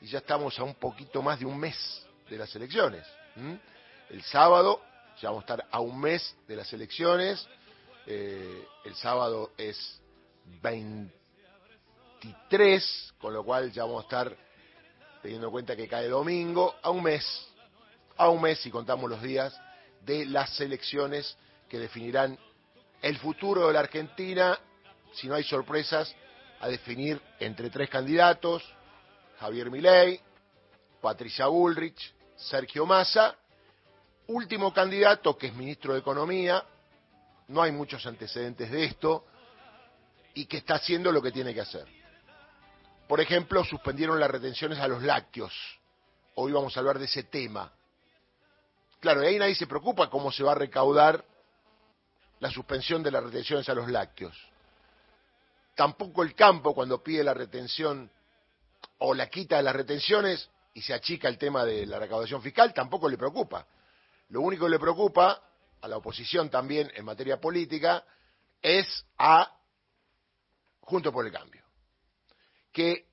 y ya estamos a un poquito más de un mes de las elecciones. El sábado ya vamos a estar a un mes de las elecciones. Eh, el sábado es 23, con lo cual ya vamos a estar teniendo en cuenta que cae domingo, a un mes, a un mes si contamos los días de las elecciones que definirán el futuro de la Argentina, si no hay sorpresas, a definir entre tres candidatos, Javier Milei, Patricia Bullrich, Sergio Massa, último candidato que es ministro de Economía, no hay muchos antecedentes de esto, y que está haciendo lo que tiene que hacer. Por ejemplo, suspendieron las retenciones a los lácteos. Hoy vamos a hablar de ese tema. Claro, y ahí nadie se preocupa cómo se va a recaudar la suspensión de las retenciones a los lácteos. Tampoco el campo cuando pide la retención o la quita de las retenciones y se achica el tema de la recaudación fiscal, tampoco le preocupa. Lo único que le preocupa a la oposición también en materia política es a Junto por el Cambio. Que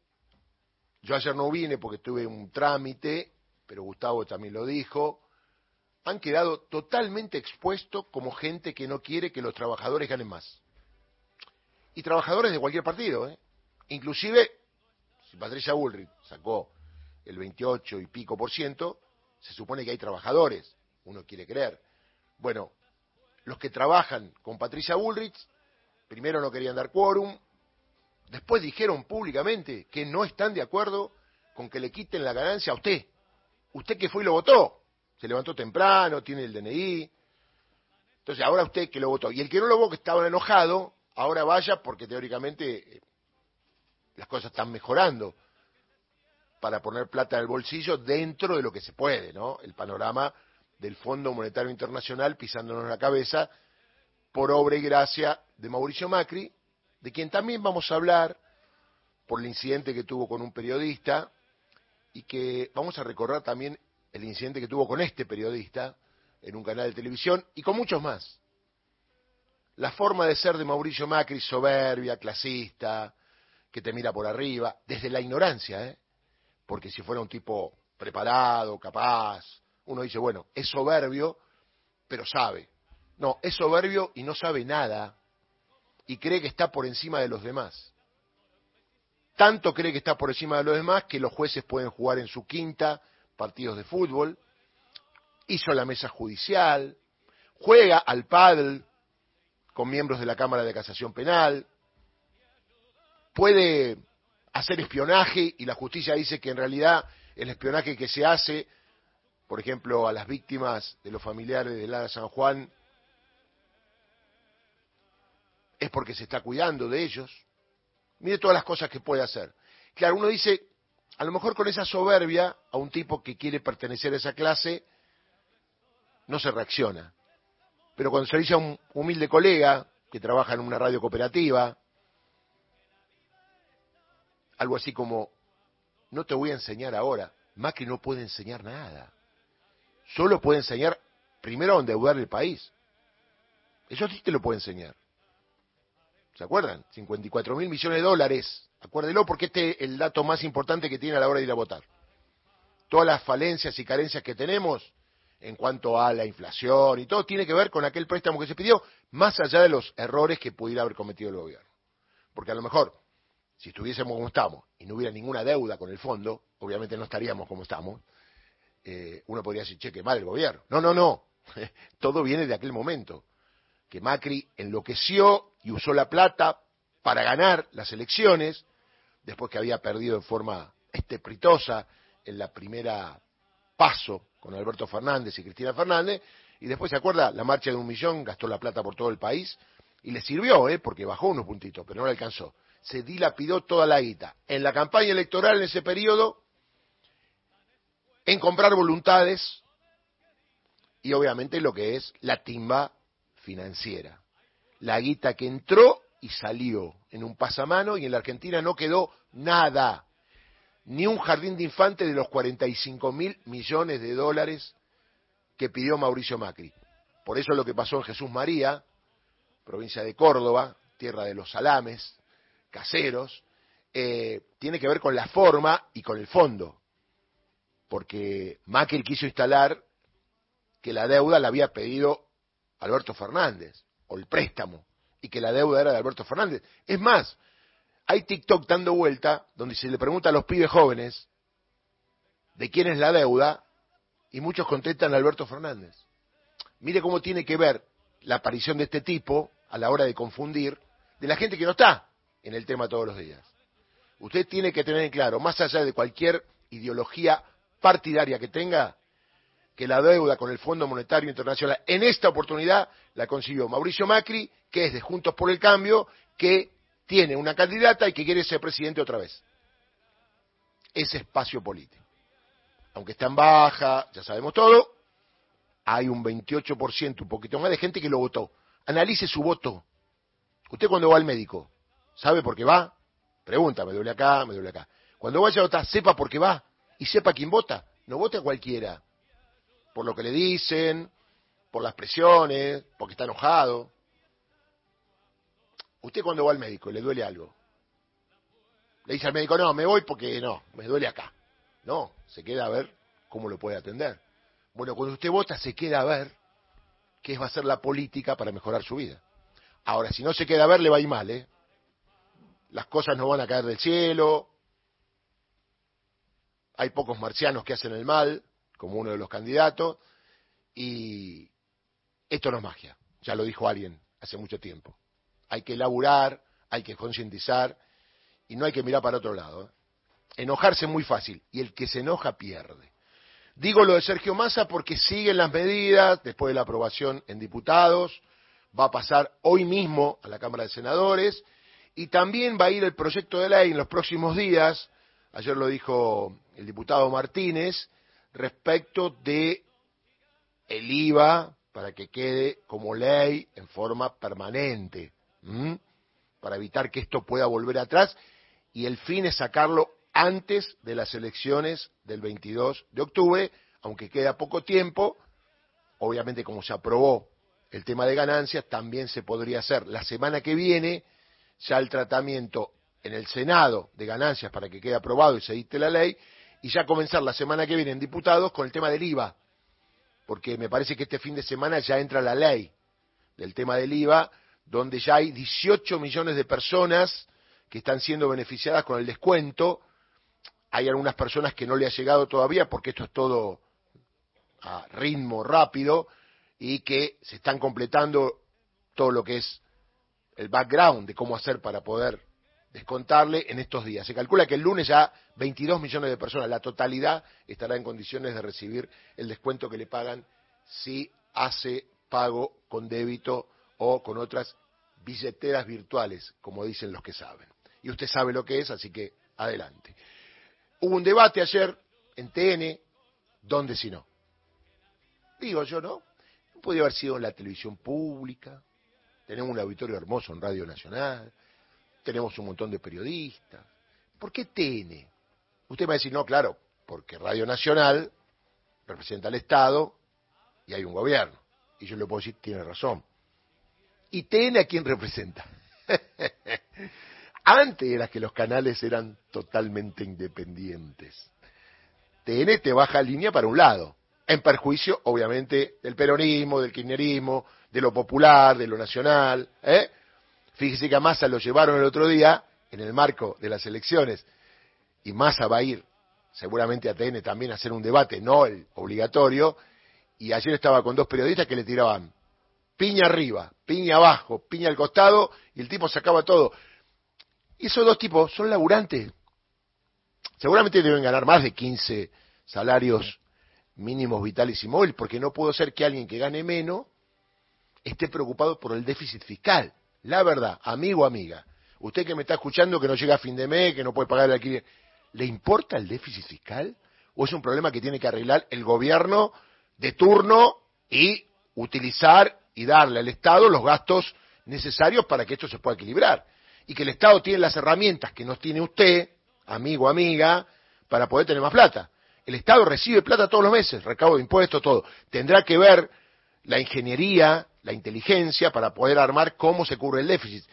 yo ayer no vine porque tuve un trámite, pero Gustavo también lo dijo, han quedado totalmente expuestos como gente que no quiere que los trabajadores ganen más. Y trabajadores de cualquier partido, ¿eh? Inclusive, Patricia Bullrich sacó el 28 y pico por ciento, se supone que hay trabajadores, uno quiere creer. Bueno, los que trabajan con Patricia Bullrich, primero no querían dar quórum, después dijeron públicamente que no están de acuerdo con que le quiten la ganancia a usted. Usted que fue y lo votó se levantó temprano, tiene el DNI. Entonces, ahora usted que lo votó. Y el que no lo votó, que estaba enojado, ahora vaya porque teóricamente eh, las cosas están mejorando para poner plata en el bolsillo dentro de lo que se puede, ¿no? El panorama del Fondo Monetario Internacional pisándonos la cabeza por obra y gracia de Mauricio Macri, de quien también vamos a hablar por el incidente que tuvo con un periodista y que vamos a recorrer también el incidente que tuvo con este periodista en un canal de televisión y con muchos más. La forma de ser de Mauricio Macri, soberbia, clasista, que te mira por arriba, desde la ignorancia, ¿eh? porque si fuera un tipo preparado, capaz, uno dice, bueno, es soberbio, pero sabe. No, es soberbio y no sabe nada, y cree que está por encima de los demás. Tanto cree que está por encima de los demás que los jueces pueden jugar en su quinta partidos de fútbol, hizo la mesa judicial, juega al pádel con miembros de la Cámara de Casación Penal, puede hacer espionaje y la justicia dice que en realidad el espionaje que se hace, por ejemplo, a las víctimas de los familiares de Lara San Juan, es porque se está cuidando de ellos. Mire todas las cosas que puede hacer. Claro, uno dice, a lo mejor con esa soberbia a un tipo que quiere pertenecer a esa clase no se reacciona. Pero cuando se dice a un humilde colega que trabaja en una radio cooperativa, algo así como, no te voy a enseñar ahora, Macri no puede enseñar nada. Solo puede enseñar primero a endeudar el país. Eso sí te lo puede enseñar. ¿Se acuerdan? 54 mil millones de dólares Acuérdelo porque este es el dato más importante que tiene a la hora de ir a votar. Todas las falencias y carencias que tenemos en cuanto a la inflación y todo tiene que ver con aquel préstamo que se pidió, más allá de los errores que pudiera haber cometido el gobierno. Porque a lo mejor, si estuviésemos como estamos y no hubiera ninguna deuda con el fondo, obviamente no estaríamos como estamos, eh, uno podría decir, che, qué mal el gobierno. No, no, no. todo viene de aquel momento, que Macri enloqueció y usó la plata para ganar las elecciones, después que había perdido en forma estrepitosa en la primera paso con Alberto Fernández y Cristina Fernández, y después se acuerda, la marcha de un millón gastó la plata por todo el país, y le sirvió, ¿eh? porque bajó unos puntitos, pero no le alcanzó. Se dilapidó toda la guita. En la campaña electoral en ese periodo, en comprar voluntades y obviamente lo que es la timba financiera. La guita que entró y salió en un pasamano y en la Argentina no quedó nada, ni un jardín de infantes de los 45 mil millones de dólares que pidió Mauricio Macri. Por eso lo que pasó en Jesús María, provincia de Córdoba, tierra de los salames, caseros, eh, tiene que ver con la forma y con el fondo. Porque Macri quiso instalar que la deuda la había pedido Alberto Fernández, o el préstamo, y que la deuda era de Alberto Fernández. Es más, hay TikTok dando vuelta donde se le pregunta a los pibes jóvenes de quién es la deuda y muchos contestan a Alberto Fernández. Mire cómo tiene que ver la aparición de este tipo a la hora de confundir de la gente que no está en el tema todos los días. Usted tiene que tener en claro, más allá de cualquier ideología partidaria que tenga, que la deuda con el Fondo Monetario Internacional en esta oportunidad la consiguió Mauricio Macri, que es de Juntos por el Cambio, que tiene una candidata y que quiere ser presidente otra vez. Ese espacio político. Aunque está en baja, ya sabemos todo, hay un 28%, un poquito más de gente que lo votó. Analice su voto. Usted cuando va al médico, ¿sabe por qué va? Pregunta, me duele acá, me duele acá. Cuando vaya a votar, sepa por qué va y sepa quién vota. No vote a cualquiera. Por lo que le dicen, por las presiones, porque está enojado. Usted cuando va al médico le duele algo. Le dice al médico, no, me voy porque no, me duele acá. No, se queda a ver cómo lo puede atender. Bueno, cuando usted vota se queda a ver qué va a ser la política para mejorar su vida. Ahora, si no se queda a ver, le va a ir mal, ¿eh? Las cosas no van a caer del cielo. Hay pocos marcianos que hacen el mal, como uno de los candidatos. Y esto no es magia, ya lo dijo alguien hace mucho tiempo. Hay que elaborar, hay que concientizar y no hay que mirar para otro lado. ¿eh? Enojarse es muy fácil y el que se enoja pierde. Digo lo de Sergio Massa porque siguen las medidas después de la aprobación en diputados, va a pasar hoy mismo a la Cámara de Senadores y también va a ir el proyecto de ley en los próximos días, ayer lo dijo el diputado Martínez, respecto de el IVA para que quede como ley en forma permanente, para evitar que esto pueda volver atrás y el fin es sacarlo antes de las elecciones del 22 de octubre, aunque queda poco tiempo, obviamente como se aprobó el tema de ganancias, también se podría hacer la semana que viene ya el tratamiento en el Senado de ganancias para que quede aprobado y se dicte la ley, y ya comenzar la semana que viene en diputados con el tema del IVA, porque me parece que este fin de semana ya entra la ley del tema del IVA, donde ya hay 18 millones de personas que están siendo beneficiadas con el descuento. Hay algunas personas que no le ha llegado todavía porque esto es todo a ritmo rápido y que se están completando todo lo que es el background de cómo hacer para poder descontarle en estos días. Se calcula que el lunes ya 22 millones de personas, la totalidad, estará en condiciones de recibir el descuento que le pagan si hace pago con débito o con otras billeteras virtuales, como dicen los que saben. Y usted sabe lo que es, así que adelante. Hubo un debate ayer en TN, ¿dónde si no? Digo yo, ¿no? Podría haber sido en la televisión pública, tenemos un auditorio hermoso en Radio Nacional, tenemos un montón de periodistas. ¿Por qué TN? Usted me va a decir, no, claro, porque Radio Nacional representa al Estado y hay un gobierno. Y yo le puedo decir, tiene razón. ¿Y TN a quién representa? Antes era que los canales eran totalmente independientes. TN te baja línea para un lado, en perjuicio, obviamente, del peronismo, del kirchnerismo, de lo popular, de lo nacional. ¿eh? Fíjese que a Massa lo llevaron el otro día en el marco de las elecciones y Massa va a ir seguramente a TN también a hacer un debate, no el obligatorio, y ayer estaba con dos periodistas que le tiraban piña arriba, piña abajo, piña al costado, y el tipo sacaba todo. Y esos dos tipos son laburantes. Seguramente deben ganar más de 15 salarios mínimos vitales y móviles, porque no puedo ser que alguien que gane menos esté preocupado por el déficit fiscal. La verdad, amigo o amiga, usted que me está escuchando que no llega a fin de mes, que no puede pagar el alquiler, ¿le importa el déficit fiscal? ¿O es un problema que tiene que arreglar el gobierno de turno y utilizar y darle al Estado los gastos necesarios para que esto se pueda equilibrar? Y que el Estado tiene las herramientas que no tiene usted, amigo amiga, para poder tener más plata. El Estado recibe plata todos los meses, recaudo de impuestos, todo. Tendrá que ver la ingeniería, la inteligencia para poder armar cómo se cubre el déficit.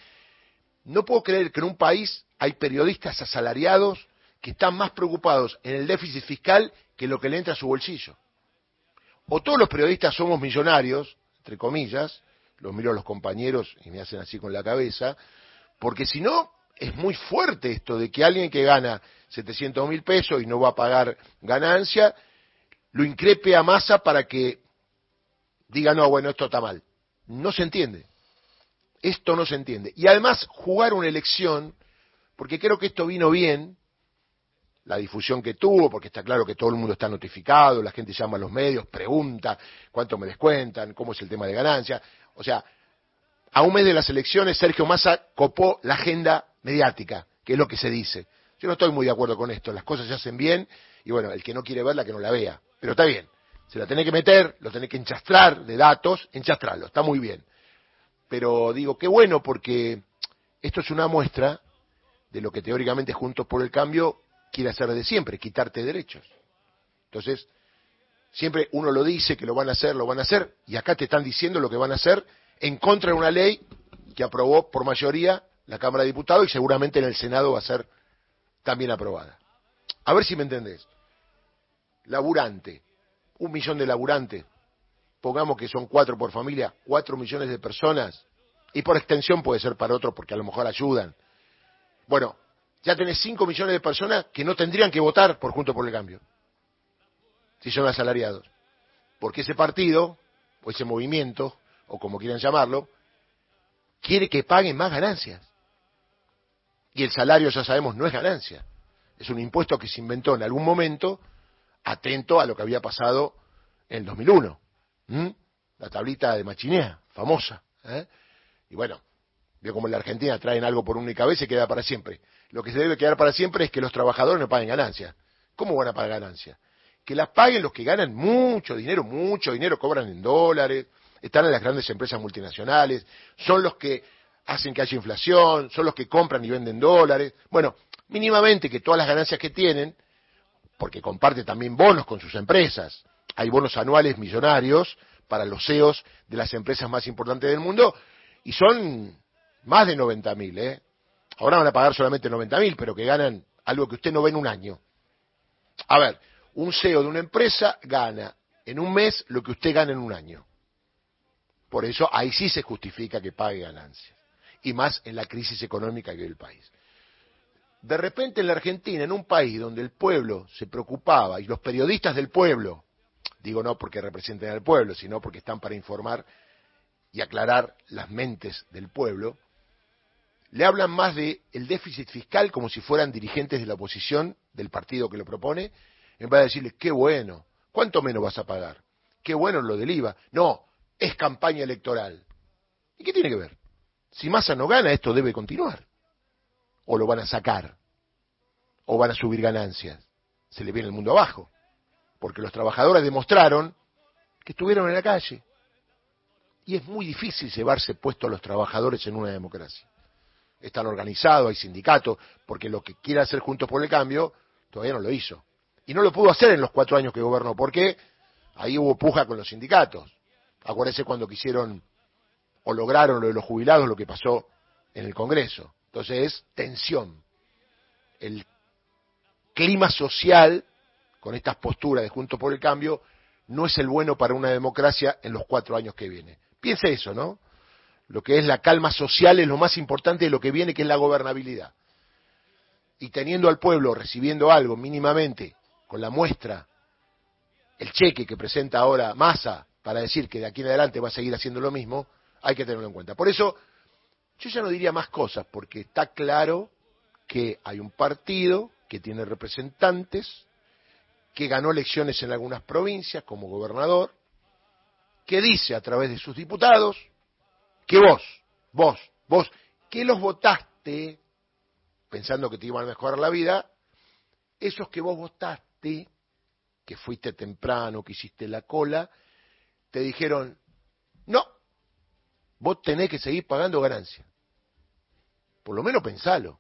No puedo creer que en un país hay periodistas asalariados que están más preocupados en el déficit fiscal que lo que le entra a su bolsillo. O todos los periodistas somos millonarios, entre comillas, los miro a los compañeros y me hacen así con la cabeza, porque si no, es muy fuerte esto de que alguien que gana 700 mil pesos y no va a pagar ganancia, lo increpe a masa para que diga, no, bueno, esto está mal. No se entiende. Esto no se entiende. Y además, jugar una elección, porque creo que esto vino bien, la difusión que tuvo, porque está claro que todo el mundo está notificado, la gente llama a los medios, pregunta cuánto me descuentan, cómo es el tema de ganancia. O sea, a un mes de las elecciones, Sergio Massa copó la agenda mediática, que es lo que se dice. Yo no estoy muy de acuerdo con esto, las cosas se hacen bien, y bueno, el que no quiere verla, que no la vea. Pero está bien, se la tiene que meter, lo tiene que enchastrar de datos, enchastrarlo, está muy bien. Pero digo, qué bueno, porque esto es una muestra de lo que teóricamente Juntos por el Cambio quiere hacer de siempre, quitarte derechos. Entonces, siempre uno lo dice que lo van a hacer, lo van a hacer, y acá te están diciendo lo que van a hacer en contra de una ley que aprobó por mayoría la Cámara de Diputados y seguramente en el Senado va a ser también aprobada. A ver si me entendés. Laburante, un millón de laburantes, pongamos que son cuatro por familia, cuatro millones de personas, y por extensión puede ser para otros porque a lo mejor ayudan. Bueno, ya tenés 5 millones de personas que no tendrían que votar por Junto por el Cambio, si son asalariados. Porque ese partido, o ese movimiento, o como quieran llamarlo, quiere que paguen más ganancias. Y el salario, ya sabemos, no es ganancia. Es un impuesto que se inventó en algún momento, atento a lo que había pasado en el 2001. La tablita de Machinea, famosa. ¿eh? Y bueno, veo como en la Argentina traen algo por única vez y queda para siempre lo que se debe quedar para siempre es que los trabajadores no paguen ganancias. ¿Cómo van a pagar ganancias? Que las paguen los que ganan mucho dinero, mucho dinero, cobran en dólares, están en las grandes empresas multinacionales, son los que hacen que haya inflación, son los que compran y venden dólares. Bueno, mínimamente que todas las ganancias que tienen, porque comparte también bonos con sus empresas, hay bonos anuales millonarios para los CEOs de las empresas más importantes del mundo, y son más de 90 mil, ¿eh? Ahora van a pagar solamente 90 mil, pero que ganan algo que usted no ve en un año. A ver, un CEO de una empresa gana en un mes lo que usted gana en un año. Por eso ahí sí se justifica que pague ganancias. Y más en la crisis económica que vive el país. De repente en la Argentina, en un país donde el pueblo se preocupaba y los periodistas del pueblo, digo no porque representen al pueblo, sino porque están para informar y aclarar las mentes del pueblo, le hablan más de el déficit fiscal como si fueran dirigentes de la oposición del partido que lo propone, en vez de decirles, qué bueno, ¿cuánto menos vas a pagar? Qué bueno lo del IVA. No, es campaña electoral. ¿Y qué tiene que ver? Si Massa no gana, esto debe continuar. O lo van a sacar. O van a subir ganancias. Se le viene el mundo abajo. Porque los trabajadores demostraron que estuvieron en la calle. Y es muy difícil llevarse puesto a los trabajadores en una democracia están organizados, hay sindicatos, porque lo que quiere hacer Juntos por el Cambio todavía no lo hizo. Y no lo pudo hacer en los cuatro años que gobernó, porque ahí hubo puja con los sindicatos. Acuérdense cuando quisieron o lograron lo de los jubilados, lo que pasó en el Congreso. Entonces es tensión. El clima social con estas posturas de Juntos por el Cambio no es el bueno para una democracia en los cuatro años que viene. Piense eso, ¿no? lo que es la calma social es lo más importante de lo que viene, que es la gobernabilidad. Y teniendo al pueblo recibiendo algo mínimamente, con la muestra, el cheque que presenta ahora Massa para decir que de aquí en adelante va a seguir haciendo lo mismo, hay que tenerlo en cuenta. Por eso, yo ya no diría más cosas, porque está claro que hay un partido que tiene representantes, que ganó elecciones en algunas provincias como gobernador, que dice a través de sus diputados, que vos, vos, vos, que los votaste pensando que te iban a mejorar la vida, esos que vos votaste, que fuiste temprano, que hiciste la cola, te dijeron, no, vos tenés que seguir pagando ganancias. Por lo menos pensalo,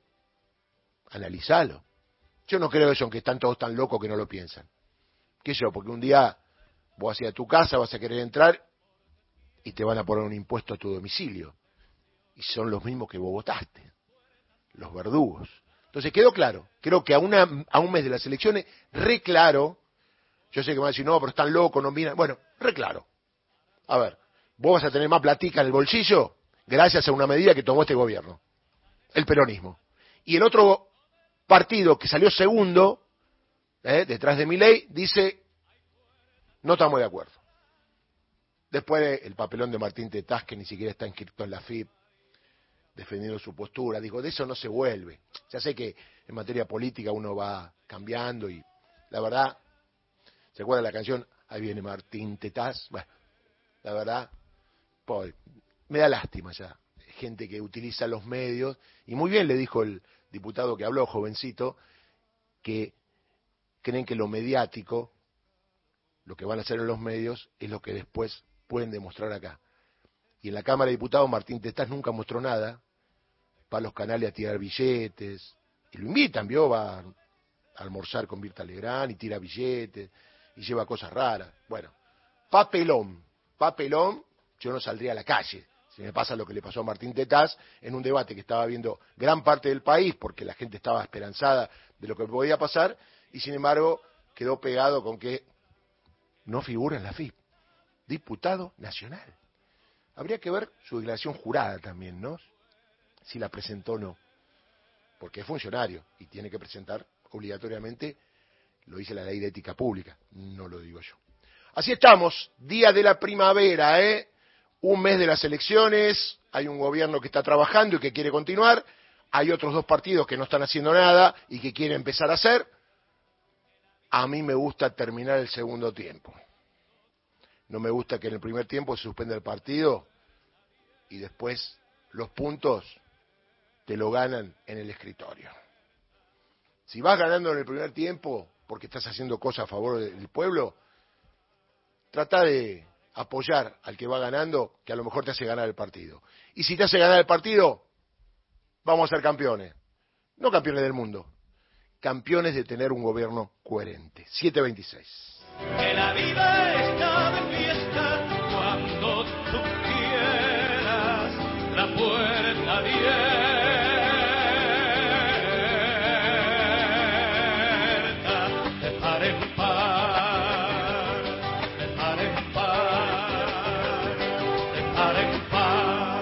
analizalo. Yo no creo eso, aunque están todos tan locos que no lo piensan. ¿Qué yo? Porque un día vos vas a tu casa, vas a querer entrar y te van a poner un impuesto a tu domicilio. Y son los mismos que vos votaste, los verdugos. Entonces quedó claro, creo que a, una, a un mes de las elecciones, re claro, yo sé que me van a decir, no, pero están locos, no miran, bueno, re claro. A ver, vos vas a tener más platica en el bolsillo gracias a una medida que tomó este gobierno, el peronismo. Y el otro partido que salió segundo, eh, detrás de mi ley, dice, no estamos de acuerdo. Después el papelón de Martín Tetaz, que ni siquiera está inscrito en la FIP, defendiendo su postura. Digo, de eso no se vuelve. Ya sé que en materia política uno va cambiando y la verdad, ¿se acuerda la canción? Ahí viene Martín Tetaz. Bueno, la verdad, me da lástima ya. Gente que utiliza los medios, y muy bien le dijo el diputado que habló, jovencito, que creen que lo mediático, lo que van a hacer en los medios, es lo que después pueden demostrar acá. Y en la Cámara de Diputados Martín Tetaz nunca mostró nada, va a los canales a tirar billetes, y lo invitan, vio, va a almorzar con Virta Legrand y tira billetes, y lleva cosas raras. Bueno, papelón, papelón, yo no saldría a la calle. Si me pasa lo que le pasó a Martín Tetaz en un debate que estaba viendo gran parte del país, porque la gente estaba esperanzada de lo que podía pasar, y sin embargo quedó pegado con que no figura en la FIP, diputado nacional. Habría que ver su declaración jurada también, ¿no? Si la presentó o no, porque es funcionario y tiene que presentar obligatoriamente, lo dice la ley de ética pública, no lo digo yo. Así estamos, día de la primavera, ¿eh? Un mes de las elecciones, hay un gobierno que está trabajando y que quiere continuar, hay otros dos partidos que no están haciendo nada y que quieren empezar a hacer. A mí me gusta terminar el segundo tiempo. No me gusta que en el primer tiempo se suspenda el partido y después los puntos te lo ganan en el escritorio. Si vas ganando en el primer tiempo porque estás haciendo cosas a favor del pueblo, trata de apoyar al que va ganando, que a lo mejor te hace ganar el partido. Y si te hace ganar el partido, vamos a ser campeones. No campeones del mundo, campeones de tener un gobierno coherente. 726. Que la vida está